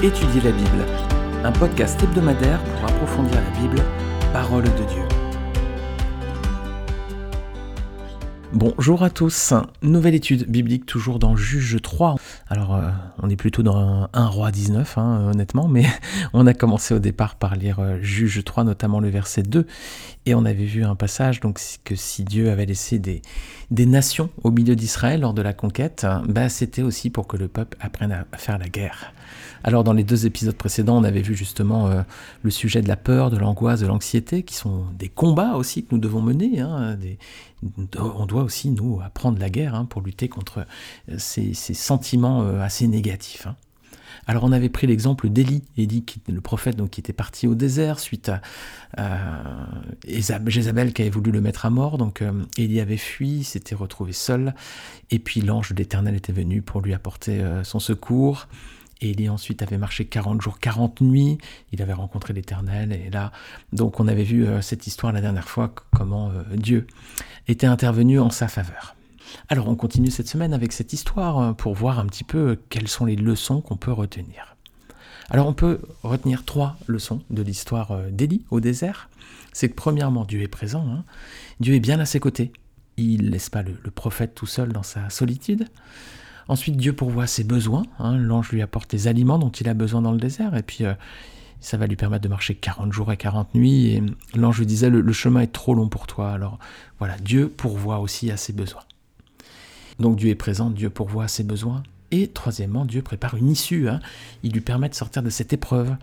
Étudier la Bible, un podcast hebdomadaire pour approfondir la Bible, parole de Dieu. Bonjour à tous, nouvelle étude biblique toujours dans Juge 3. Alors euh, on est plutôt dans un, roi 19 hein, honnêtement, mais on a commencé au départ par lire euh, Juge 3 notamment le verset 2 et on avait vu un passage donc que si Dieu avait laissé des, des nations au milieu d'Israël lors de la conquête, bah, c'était aussi pour que le peuple apprenne à faire la guerre. Alors dans les deux épisodes précédents, on avait vu justement euh, le sujet de la peur, de l'angoisse, de l'anxiété, qui sont des combats aussi que nous devons mener. Hein, on doit aussi, nous, apprendre la guerre hein, pour lutter contre euh, ces, sentiments euh, assez négatifs. Hein. Alors on avait pris l'exemple d'Élie, Élie le prophète qui était parti au désert suite à, Jézabel qui avait voulu le mettre à mort. Donc Élie avait fui, s'était retrouvé seul, et puis l'ange de l'Éternel était venu pour lui apporter son secours. Élie ensuite avait marché 40 jours, 40 nuits, il avait rencontré l'Éternel, et là, donc on avait vu euh, cette histoire la dernière fois, comment euh, Dieu était intervenu en sa faveur. Alors on continue cette semaine avec cette histoire euh, pour voir un petit peu quelles sont les leçons qu'on peut retenir. Alors on peut retenir trois leçons de l'histoire d'Élie au désert. C'est que premièrement, Dieu est présent, hein. Dieu est bien à ses côtés. Il ne laisse pas le prophète tout seul dans sa solitude. Ensuite, Dieu pourvoit ses besoins. Hein. L'ange lui apporte les aliments dont il a besoin dans le désert. Et puis, euh, ça va lui permettre de marcher 40 jours et 40 nuits. Et l'ange lui disait, le, chemin est trop long pour toi. Alors voilà, Dieu pourvoit aussi à ses besoins. Donc Dieu est présent, Dieu pourvoit à ses besoins. Et troisièmement, Dieu prépare une issue. Hein. Il lui permet de sortir de cette épreuve.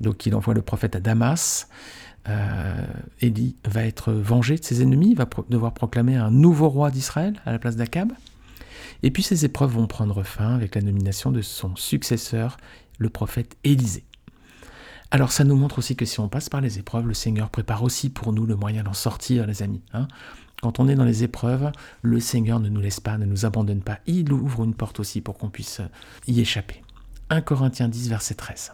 Donc il envoie le prophète à Damas. Euh, va être vengé de ses ennemis, va devoir proclamer un nouveau roi d'Israël à la place d'Akab. Et puis ces épreuves vont prendre fin avec la nomination de son successeur, le prophète Élisée. Alors ça nous montre aussi que si on passe par les épreuves, le Seigneur prépare aussi pour nous le moyen d'en sortir, les amis. Hein. Quand on est dans les épreuves, le Seigneur ne nous laisse pas, ne nous abandonne pas. Il ouvre une porte aussi pour qu'on puisse y échapper. 1 Corinthiens 10, verset 13.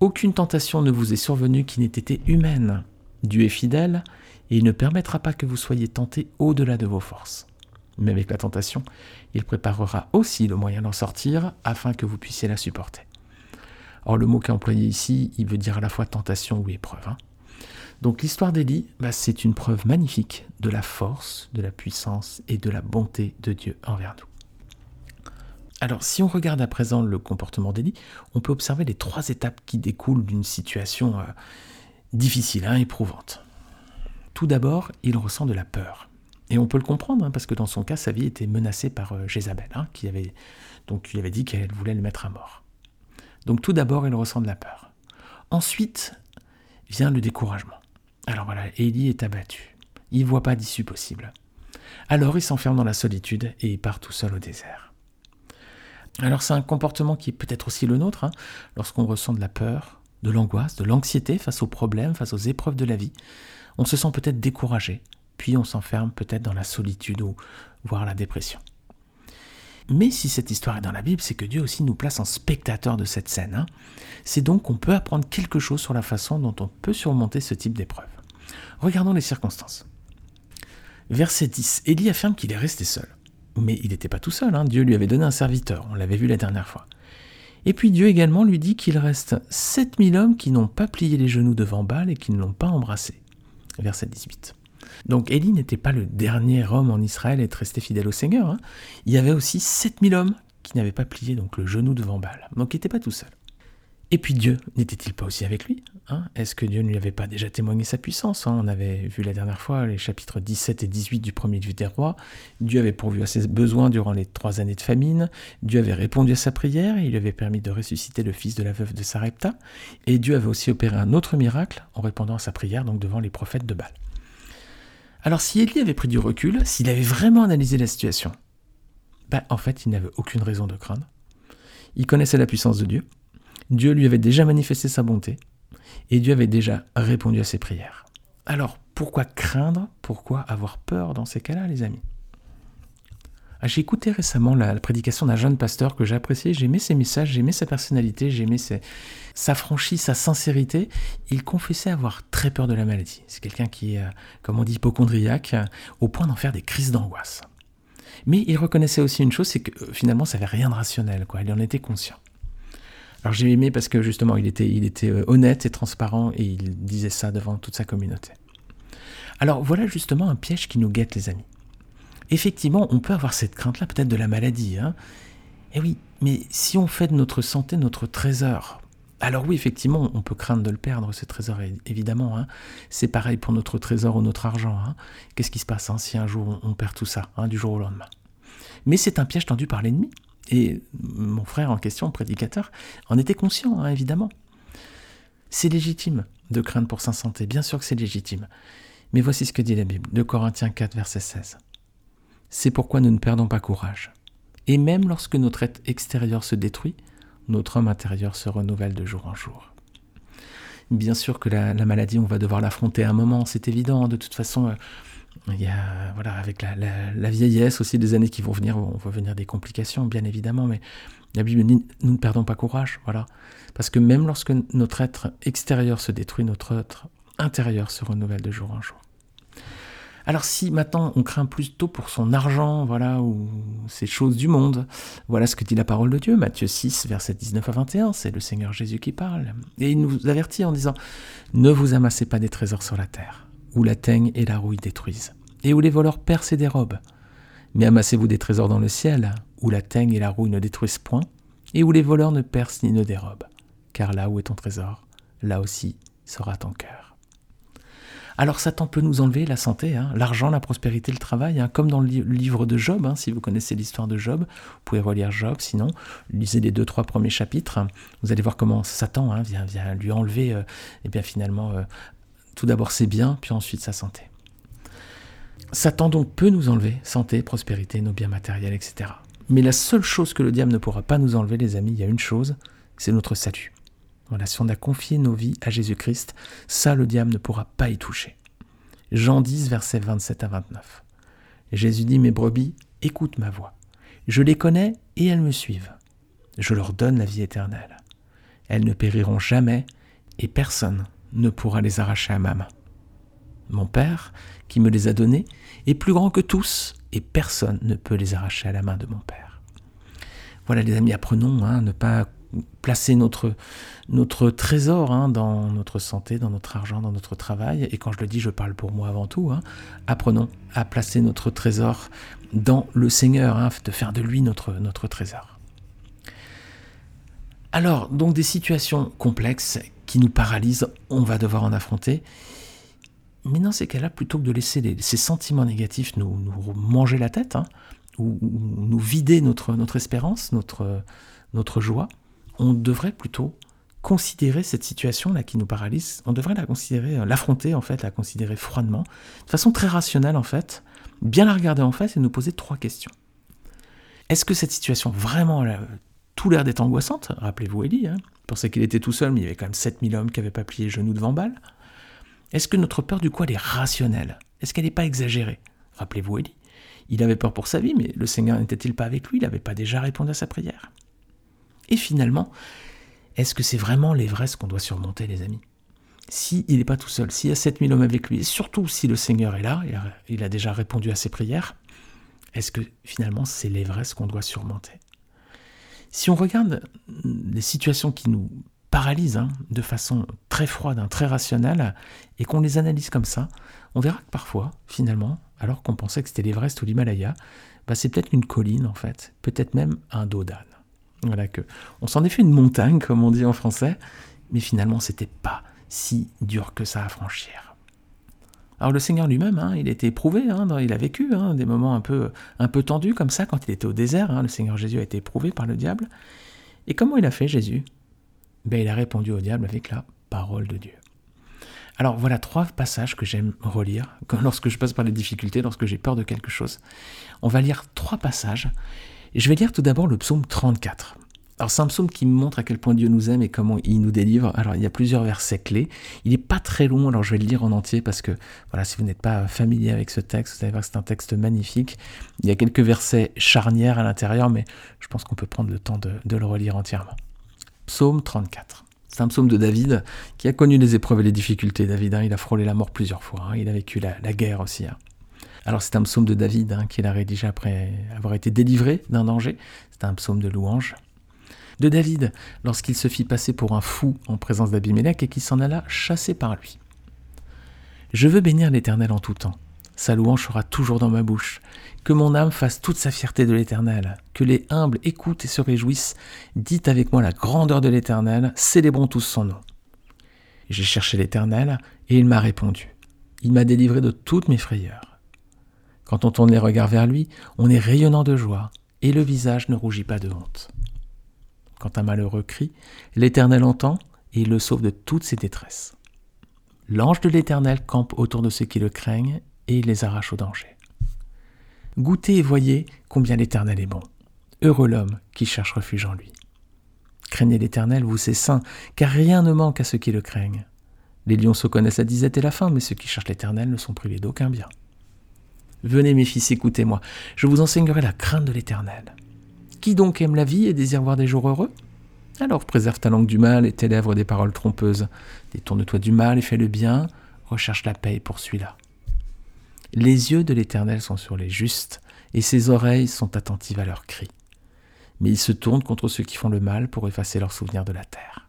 Aucune tentation ne vous est survenue qui n'ait été humaine. Dieu est fidèle et il ne permettra pas que vous soyez tentés au-delà de vos forces mais avec la tentation, il préparera aussi le moyen d'en sortir afin que vous puissiez la supporter. Or, le mot est employé ici, il veut dire à la fois tentation ou épreuve. Hein. Donc l'histoire d'Élie, bah, c'est une preuve magnifique de la force, de la puissance et de la bonté de Dieu envers nous. Alors si on regarde à présent le comportement d'Élie, on peut observer les trois étapes qui découlent d'une situation euh, difficile, hein, éprouvante. Tout d'abord, il ressent de la peur. Et on peut le comprendre, hein, parce que dans son cas, sa vie était menacée par euh, Jézabel, hein, qui avait, donc, lui avait dit qu'elle voulait le mettre à mort. Donc tout d'abord, il ressent de la peur. Ensuite vient le découragement. Alors voilà, Élie est abattu. Il ne voit pas d'issue possible. Alors il s'enferme dans la solitude et il part tout seul au désert. Alors c'est un comportement qui est peut-être aussi le nôtre, hein, lorsqu'on ressent de la peur, de l'angoisse, de l'anxiété face aux problèmes, face aux épreuves de la vie. On se sent peut-être découragé, puis on s'enferme peut-être dans la solitude ou voire la dépression. Mais si cette histoire est dans la Bible, c'est que Dieu aussi nous place en spectateur de cette scène. Hein. C'est donc qu'on peut apprendre quelque chose sur la façon dont on peut surmonter ce type d'épreuve. Regardons les circonstances. Verset 10. Élie affirme qu'il est resté seul. Mais il n'était pas tout seul, hein. Dieu lui avait donné un serviteur, on l'avait vu la dernière fois. Et puis Dieu également lui dit qu'il reste 7000 hommes qui n'ont pas plié les genoux devant Baal et qui ne l'ont pas embrassé. Verset 18. Donc Élie n'était pas le dernier homme en Israël à être resté fidèle au Seigneur. Hein. Il y avait aussi 7000 hommes qui n'avaient pas plié donc le genou devant Baal. Donc il n'était pas tout seul. Et puis Dieu, n'était-il pas aussi avec lui hein? Est-ce que Dieu ne lui avait pas déjà témoigné sa puissance hein? On avait vu la dernière fois les chapitres 17 et 18 du premier livre des rois. Dieu avait pourvu à ses besoins durant les trois années de famine. Dieu avait répondu à sa prière et il lui avait permis de ressusciter le fils de la veuve de Sarepta. Et Dieu avait aussi opéré un autre miracle en répondant à sa prière donc devant les prophètes de Baal. Alors si Élie avait pris du recul, s'il avait vraiment analysé la situation, ben, en fait, il n'avait aucune raison de craindre. Il connaissait la puissance de Dieu. Dieu lui avait déjà manifesté sa bonté. Et Dieu avait déjà répondu à ses prières. Alors, pourquoi craindre? Pourquoi avoir peur dans ces cas-là, les amis? Ah, j'ai écouté récemment la, prédication d'un jeune pasteur que j'ai apprécié, j'aimais ses messages, j'aimais sa personnalité, j'aimais sa franchise, sa sincérité. Il confessait avoir très peur de la maladie. C'est quelqu'un qui est, euh, comme on dit, hypochondriaque, au point d'en faire des crises d'angoisse. Mais il reconnaissait aussi une chose, c'est que euh, finalement, ça n'avait rien de rationnel, quoi. il en était conscient. Alors j'ai aimé parce que justement, il était, euh, honnête et transparent et il disait ça devant toute sa communauté. Alors voilà justement un piège qui nous guette, les amis. Effectivement, on peut avoir cette crainte-là, peut-être de la maladie. Hein. Eh oui, mais si on fait de notre santé notre trésor, alors oui, effectivement, on peut craindre de le perdre, ce trésor, évidemment. Hein. C'est pareil pour notre trésor ou notre argent. Hein. Qu'est-ce qui se passe si un jour on perd tout ça, du jour au lendemain? Mais c'est un piège tendu par l'ennemi. Et mon frère en question, prédicateur, en était conscient, évidemment. C'est légitime de craindre pour sa santé, bien sûr que c'est légitime. Mais voici ce que dit la Bible, de Corinthiens 4, verset 16. C'est pourquoi nous ne perdons pas courage. Et même lorsque notre être extérieur se détruit, notre homme intérieur se renouvelle de jour en jour. Bien sûr que la, maladie, on va devoir l'affronter à un moment, c'est évident. De toute façon, euh, avec la, vieillesse aussi, des années qui vont venir, on va venir des complications, bien évidemment, mais la Bible dit, nous ne perdons pas courage, voilà. Parce que même lorsque notre être extérieur se détruit, notre être intérieur se renouvelle de jour en jour. Alors si maintenant on craint plutôt pour son argent, voilà, ou ces choses du monde, voilà ce que dit la parole de Dieu, Matthieu 6, versets 19 à 21, c'est le Seigneur Jésus qui parle. Et il nous avertit en disant, ne vous amassez pas des trésors sur la terre où la teigne et la rouille détruisent, et où les voleurs percent et dérobent. Mais amassez-vous des trésors dans le ciel, où la teigne et la rouille ne détruisent point, et où les voleurs ne percent ni ne dérobent. Car là où est ton trésor, là aussi sera ton cœur. Alors Satan peut nous enlever la santé, hein, l'argent, la prospérité, le travail, hein, comme dans le livre de Job, hein, si vous connaissez l'histoire de Job, vous pouvez relire Job, sinon lisez les deux, trois premiers chapitres, vous allez voir comment Satan vient, lui enlever, et euh, eh bien finalement, euh, tout d'abord ses biens, puis ensuite sa santé. Satan donc peut nous enlever santé, prospérité, nos biens matériels, etc. Mais la seule chose que le diable ne pourra pas nous enlever, les amis, il y a une chose, c'est notre salut. Voilà, si on a confié nos vies à Jésus-Christ, ça le diable ne pourra pas y toucher. Jean 10, versets 27 à 29. Jésus dit, mes brebis, écoute ma voix. Je les connais et elles me suivent. Je leur donne la vie éternelle. Elles ne périront jamais et personne ne pourra les arracher à ma main. Mon Père, qui me les a donnés, est plus grand que tous, et personne ne peut les arracher à la main de mon Père. Voilà les amis, apprenons hein, ne pas placer notre, trésor hein, dans notre santé, dans notre argent, dans notre travail. Et quand je le dis, je parle pour moi avant tout. Hein. Apprenons à placer notre trésor dans le Seigneur, de faire de lui notre, trésor. Alors, donc des situations complexes qui nous paralysent, on va devoir en affronter. Mais dans ces cas-là, plutôt que de laisser ces sentiments négatifs nous, manger la tête, hein, ou, nous vider notre, espérance, notre joie, on devrait plutôt considérer cette situation-là qui nous paralyse, on devrait la considérer, euh, l'affronter en fait, la considérer froidement, de façon très rationnelle en fait, bien la regarder en face et nous poser trois questions. Est-ce que cette situation vraiment tout l'air d'être angoissante? Rappelez-vous Élie, hein. pensait qu'il était tout seul, mais il y avait quand même 7000 hommes qui n'avaient pas plié genoux devant Baal. Est-ce que notre peur, du coup, elle est rationnelle? Est-ce qu'elle n'est pas exagérée? Rappelez-vous Élie, il avait peur pour sa vie, mais le Seigneur n'était-il pas avec lui? Il n'avait pas déjà répondu à sa prière Et finalement, est-ce que c'est vraiment l'Everest qu'on doit surmonter, les amis? S'il n'est pas tout seul, s'il y a 7000 hommes avec lui, et surtout si le Seigneur est là, il a déjà répondu à ses prières, est-ce que finalement c'est l'Everest qu'on doit surmonter? Si on regarde les situations qui nous paralysent hein, de façon très froide, hein, très rationnelle, et qu'on les analyse comme ça, on verra que parfois, finalement, alors qu'on pensait que c'était l'Everest ou l'Himalaya, bah c'est peut-être une colline en fait, peut-être même un dos. On s'en est fait une montagne, comme on dit en français, mais finalement c'était pas si dur que ça à franchir. Alors le Seigneur lui-même, hein, il a été éprouvé, hein, il a vécu hein, des moments un peu, tendus comme ça quand il était au désert. le Seigneur Jésus a été éprouvé par le diable. Et comment il a fait Jésus? Ben, Il a répondu au diable avec la parole de Dieu. Alors voilà trois passages que j'aime relire lorsque je passe par les difficultés, lorsque j'ai peur de quelque chose. On va lire trois passages. Je vais lire tout d'abord le psaume 34. Alors c'est un psaume qui montre à quel point Dieu nous aime et comment il nous délivre. Alors il y a plusieurs versets clés. Il n'est pas très long, alors je vais le lire en entier parce que voilà, si vous n'êtes pas familier avec ce texte, vous allez voir que c'est un texte magnifique. Il y a quelques versets charnières à l'intérieur, mais je pense qu'on peut prendre le temps de, le relire entièrement. Psaume 34. C'est un psaume de David qui a connu les épreuves et les difficultés. David, hein, il a frôlé la mort plusieurs fois. Hein. il a vécu la, guerre aussi. Hein. Alors c'est un psaume de David qu'il a rédigé après avoir été délivré d'un danger. C'est un psaume de louange. de David lorsqu'il se fit passer pour un fou en présence d'Abimelech et qu'il s'en alla chassé par lui. Je veux bénir l'Éternel en tout temps. Sa louange sera toujours dans ma bouche. Que mon âme fasse toute sa fierté de l'Éternel. Que les humbles écoutent et se réjouissent. Dites avec moi la grandeur de l'Éternel. Célébrons tous son nom. J'ai cherché l'Éternel et il m'a répondu. Il m'a délivré de toutes mes frayeurs. Quand on tourne les regards vers lui, on est rayonnant de joie et le visage ne rougit pas de honte. Quand un malheureux crie, l'Éternel entend et il le sauve de toutes ses détresses. L'ange de l'Éternel campe autour de ceux qui le craignent et il les arrache au danger. Goûtez et voyez combien l'Éternel est bon. Heureux l'homme qui cherche refuge en lui. Craignez l'Éternel, vous ses saints, car rien ne manque à ceux qui le craignent. Les lions se connaissent la disette et la faim, mais ceux qui cherchent l'Éternel ne sont privés d'aucun bien. Venez mes fils, écoutez-moi, je vous enseignerai la crainte de l'Éternel. Qui donc aime la vie et désire voir des jours heureux? Alors préserve ta langue du mal et tes lèvres des paroles trompeuses. Détourne-toi du mal et fais le bien, recherche la paix et poursuis-la. Les yeux de l'Éternel sont sur les justes, et ses oreilles sont attentives à leurs cris. Mais il se tourne contre ceux qui font le mal pour effacer leurs souvenirs de la terre.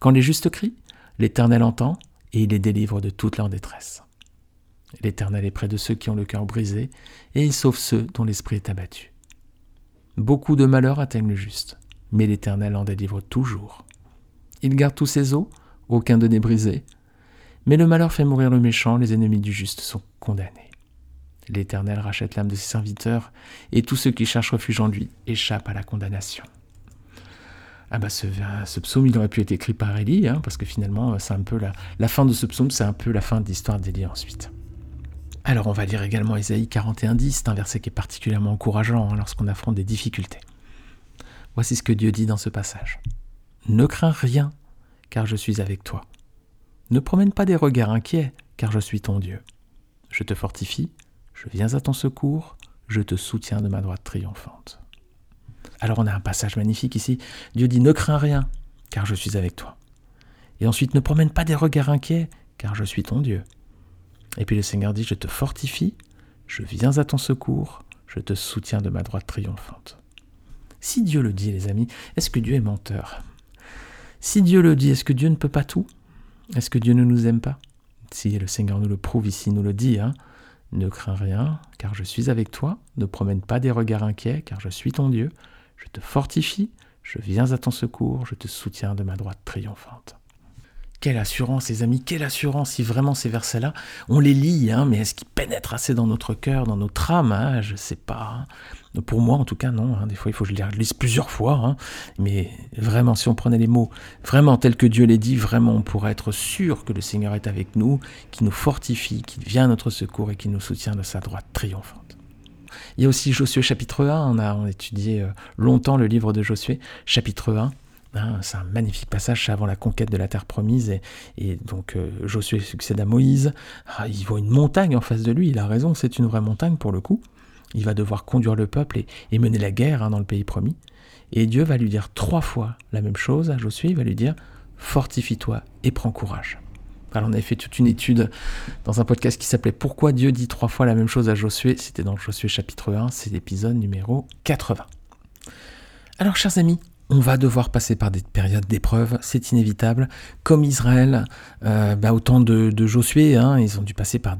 Quand les justes crient, l'Éternel entend, et il les délivre de toute leur détresse. L'Éternel est près de ceux qui ont le cœur brisé, et il sauve ceux dont l'esprit est abattu. Beaucoup de malheurs atteignent le juste, mais l'Éternel en délivre toujours. Il garde tous ses os, aucun de n'est brisé, mais le malheur fait mourir le méchant, les ennemis du juste sont condamnés. L'Éternel rachète l'âme de ses serviteurs, et tous ceux qui cherchent refuge en lui échappent à la condamnation. Ah bah ce, psaume, il aurait pu être écrit par Élie, hein, parce que finalement, c'est un peu la, fin de ce psaume, c'est un peu la fin de l'histoire d'Élie ensuite. Alors on va lire également Ésaïe 41.10, c'est un verset qui est particulièrement encourageant hein, lorsqu'on affronte des difficultés. Voici ce que Dieu dit dans ce passage. Ne crains rien, car je suis avec toi. Ne promène pas des regards inquiets, car je suis ton Dieu. Je te fortifie, je viens à ton secours, je te soutiens de ma droite triomphante. Alors on a un passage magnifique ici. Dieu dit Ne crains rien, car je suis avec toi. Et ensuite, ne promène pas des regards inquiets, car je suis ton Dieu. Et puis le Seigneur dit Je te fortifie, je viens à ton secours, je te soutiens de ma droite triomphante. Si Dieu le dit, les amis, est-ce que Dieu est menteur? Si Dieu le dit, est-ce que Dieu ne peut pas tout? Est-ce que Dieu ne nous aime pas? Si le Seigneur nous le prouve ici, nous le dit, hein, ne crains rien, car je suis avec toi, ne promène pas des regards inquiets, car je suis ton Dieu, je te fortifie, je viens à ton secours, je te soutiens de ma droite triomphante. Quelle assurance, les amis, quelle assurance si vraiment ces versets-là, on les lit, hein, mais est-ce qu'ils pénètrent assez dans notre cœur, dans notre âme hein, Je ne sais pas. Hein. Pour moi, en tout cas, non. Des fois, il faut que je les lise plusieurs fois. Mais vraiment, si on prenait les mots vraiment tels que Dieu les dit, vraiment, on pourrait être sûr que le Seigneur est avec nous, qu'il nous fortifie, qu'il vient à notre secours et qu'il nous soutient de sa droite triomphante. Il y a aussi Josué chapitre 1, on a, étudié euh, longtemps le livre de Josué, chapitre 1, Hein, c'est un magnifique passage, avant la conquête de la terre promise. Et, donc euh, Josué succède à Moïse. Ah, il voit une montagne en face de lui, il a raison, c'est une vraie montagne pour le coup. Il va devoir conduire le peuple et, mener la guerre hein, dans le pays promis. Et Dieu va lui dire trois fois la même chose à Josué, il va lui dire Fortifie-toi et prends courage. Alors on avait fait toute une étude dans un podcast qui s'appelait Pourquoi Dieu dit trois fois la même chose à Josué C'était dans Josué chapitre 1, c'est l'épisode numéro 80. Alors chers amis, on va devoir passer par des périodes d'épreuve, c'est inévitable. Comme Israël, euh, bah, au temps de, Josué, hein, ils ont dû passer par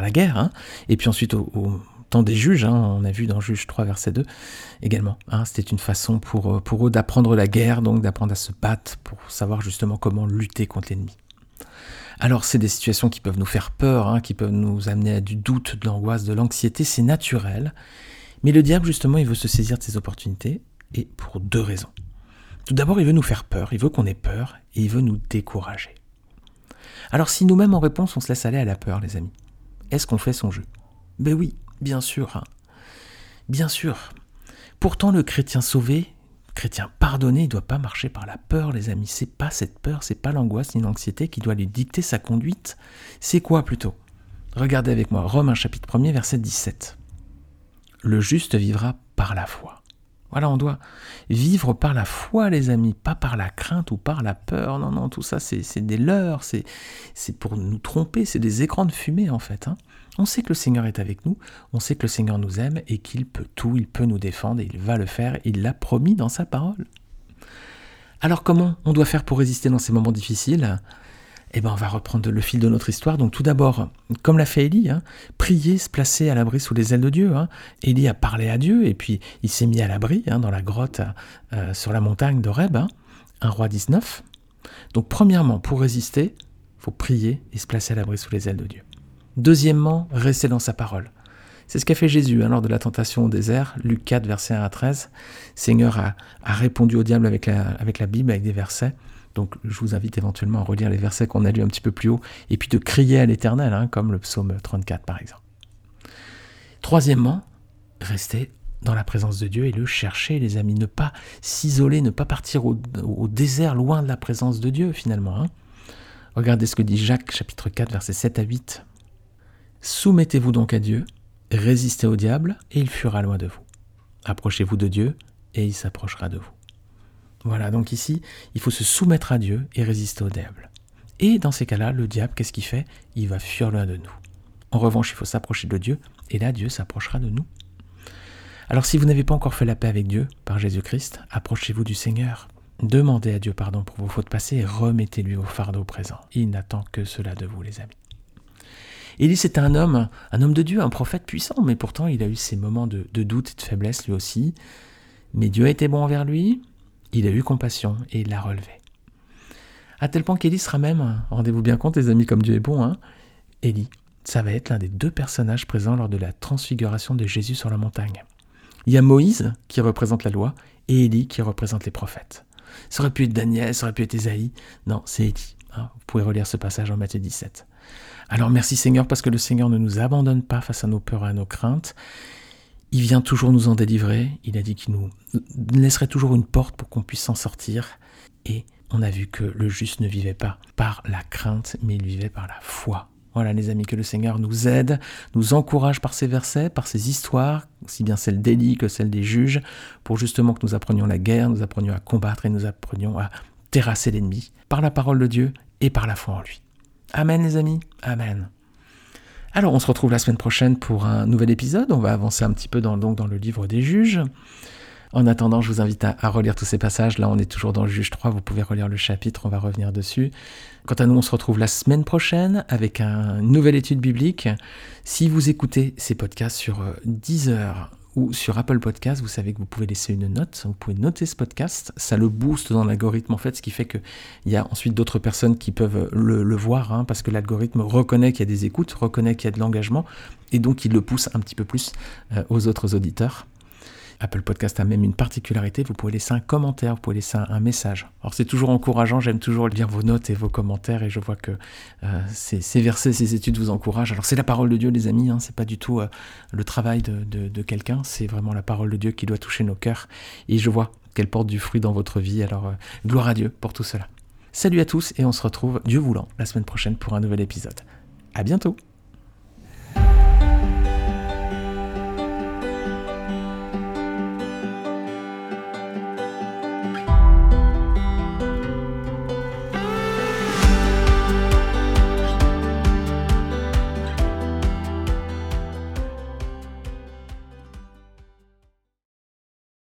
la guerre, hein. et puis ensuite au, temps des juges, hein, on a vu dans Juge 3, verset 2 également. C'était une façon pour, euh, pour eux d'apprendre la guerre, donc d'apprendre à se battre pour savoir justement comment lutter contre l'ennemi. Alors c'est des situations qui peuvent nous faire peur, qui peuvent nous amener à du doute, de l'angoisse, de l'anxiété, c'est naturel. Mais le diable justement, il veut se saisir de ces opportunités et pour deux raisons. Tout d'abord, il veut nous faire peur, il veut qu'on ait peur et il veut nous décourager. Alors si nous-mêmes en réponse on se laisse aller à la peur, les amis, est-ce qu'on fait son jeu? Ben oui, bien sûr. Hein. Bien sûr. Pourtant, le chrétien sauvé, chrétien pardonné, il ne doit pas marcher par la peur, les amis. C'est pas cette peur, c'est pas l'angoisse ni l'anxiété qui doit lui dicter sa conduite. C'est quoi plutôt? Regardez avec moi, Romains chapitre 1er, verset 17. Le juste vivra par la foi. Voilà, on doit vivre par la foi, les amis, pas par la crainte ou par la peur. Non, non, tout ça, c'est des leurres, c'est pour nous tromper, c'est des écrans de fumée, en fait. Hein. On sait que le Seigneur est avec nous, on sait que le Seigneur nous aime et qu'il peut tout, il peut nous défendre et il va le faire, il l'a promis dans sa parole. Alors comment on doit faire pour résister dans ces moments difficiles? Eh ben, on va reprendre le fil de notre histoire. Donc tout d'abord, comme l'a fait Élie, hein, prier, se placer à l'abri sous les ailes de Dieu. Hein. Élie a parlé à Dieu et puis il s'est mis à l'abri hein, dans la grotte euh, sur la montagne d'Oreb, hein, un roi 19. Donc premièrement, pour résister, faut prier et se placer à l'abri sous les ailes de Dieu. Deuxièmement, rester dans sa parole. C'est ce qu'a fait Jésus lors de la tentation au désert, Luc 4, verset 1 à 13. Seigneur a, répondu au diable avec la Bible, avec des versets. Donc je vous invite éventuellement à relire les versets qu'on a lus un petit peu plus haut, et puis de crier à l'Éternel, hein, comme le psaume 34 par exemple. Troisièmement, rester dans la présence de Dieu et le chercher, les amis. Ne pas s'isoler, ne pas partir au, désert loin de la présence de Dieu finalement. Hein. Regardez ce que dit Jacques chapitre 4 versets 7 à 8. Soumettez-vous donc à Dieu, résistez au diable et il fuira loin de vous. Approchez-vous de Dieu et il s'approchera de vous. Voilà, donc ici, il faut se soumettre à Dieu et résister au diable. Et dans ces cas-là, le diable, qu'est-ce qu'il fait? Il va fuir loin de nous. En revanche, il faut s'approcher de Dieu, et là, Dieu s'approchera de nous. Alors si vous n'avez pas encore fait la paix avec Dieu par Jésus-Christ, approchez-vous du Seigneur. Demandez à Dieu pardon pour vos fautes passées et remettez-lui vos fardeaux présents. Il n'attend que cela de vous, les amis. Élie, c'était un homme, un homme de Dieu, un prophète puissant, mais pourtant il a eu ses moments de, de doute et de faiblesse lui aussi. Mais Dieu a été bon envers lui, il a eu compassion et il l'a relevé. À tel point qu'Élie sera même, rendez-vous bien compte les amis comme Dieu est bon, hein, Élie, ça va être l'un des deux personnages présents lors de la transfiguration de Jésus sur la montagne. Il y a Moïse qui représente la loi et Élie qui représente les prophètes. Ça aurait pu être Daniel, ça aurait pu être Ésaïe. Non, c'est Élie. Hein. Vous pouvez relire ce passage en Matthieu 17. Alors merci Seigneur parce que le Seigneur ne nous abandonne pas face à nos peurs et à nos craintes. Il vient toujours nous en délivrer. Il a dit qu'il nous laisserait toujours une porte pour qu'on puisse s'en sortir. Et on a vu que le juste ne vivait pas par la crainte, mais il vivait par la foi. Voilà les amis, que le Seigneur nous aide, nous encourage par ces versets, par ces histoires, aussi bien celles d'Élie que celles des juges, pour justement que nous apprenions la guerre, nous apprenions à combattre et nous apprenions à terrasser l'ennemi par la parole de Dieu et par la foi en lui. Amen les amis, Amen. Alors on se retrouve la semaine prochaine pour un nouvel épisode. On va avancer un petit peu dans, le livre des juges. En attendant, je vous invite à, relire tous ces passages. Là, on est toujours dans le juge 3. Vous pouvez relire le chapitre. On va revenir dessus. Quant à nous, on se retrouve la semaine prochaine avec une nouvelle étude biblique. Si vous écoutez ces podcasts sur 10 euh, heures ou sur Apple Podcast, vous savez que vous pouvez laisser une note, vous pouvez noter ce podcast, ça le booste dans l'algorithme en fait, ce qui fait qu'il y a ensuite d'autres personnes qui peuvent le, voir, hein, parce que l'algorithme reconnaît qu'il y a des écoutes, reconnaît qu'il y a de l'engagement, et donc il le pousse un petit peu plus euh, aux autres auditeurs. Apple Podcast a même une particularité, vous pouvez laisser un commentaire, vous pouvez laisser un, message. Alors c'est toujours encourageant, j'aime toujours lire vos notes et vos commentaires et je vois que euh, ces, versets, ces études vous encouragent. Alors c'est la parole de Dieu les amis, hein, c'est pas du tout euh, le travail de, quelqu'un, c'est vraiment la parole de Dieu qui doit toucher nos cœurs et je vois qu'elle porte du fruit dans votre vie, alors euh, gloire à Dieu pour tout cela. Salut à tous et on se retrouve, Dieu voulant, la semaine prochaine pour un nouvel épisode. À bientôt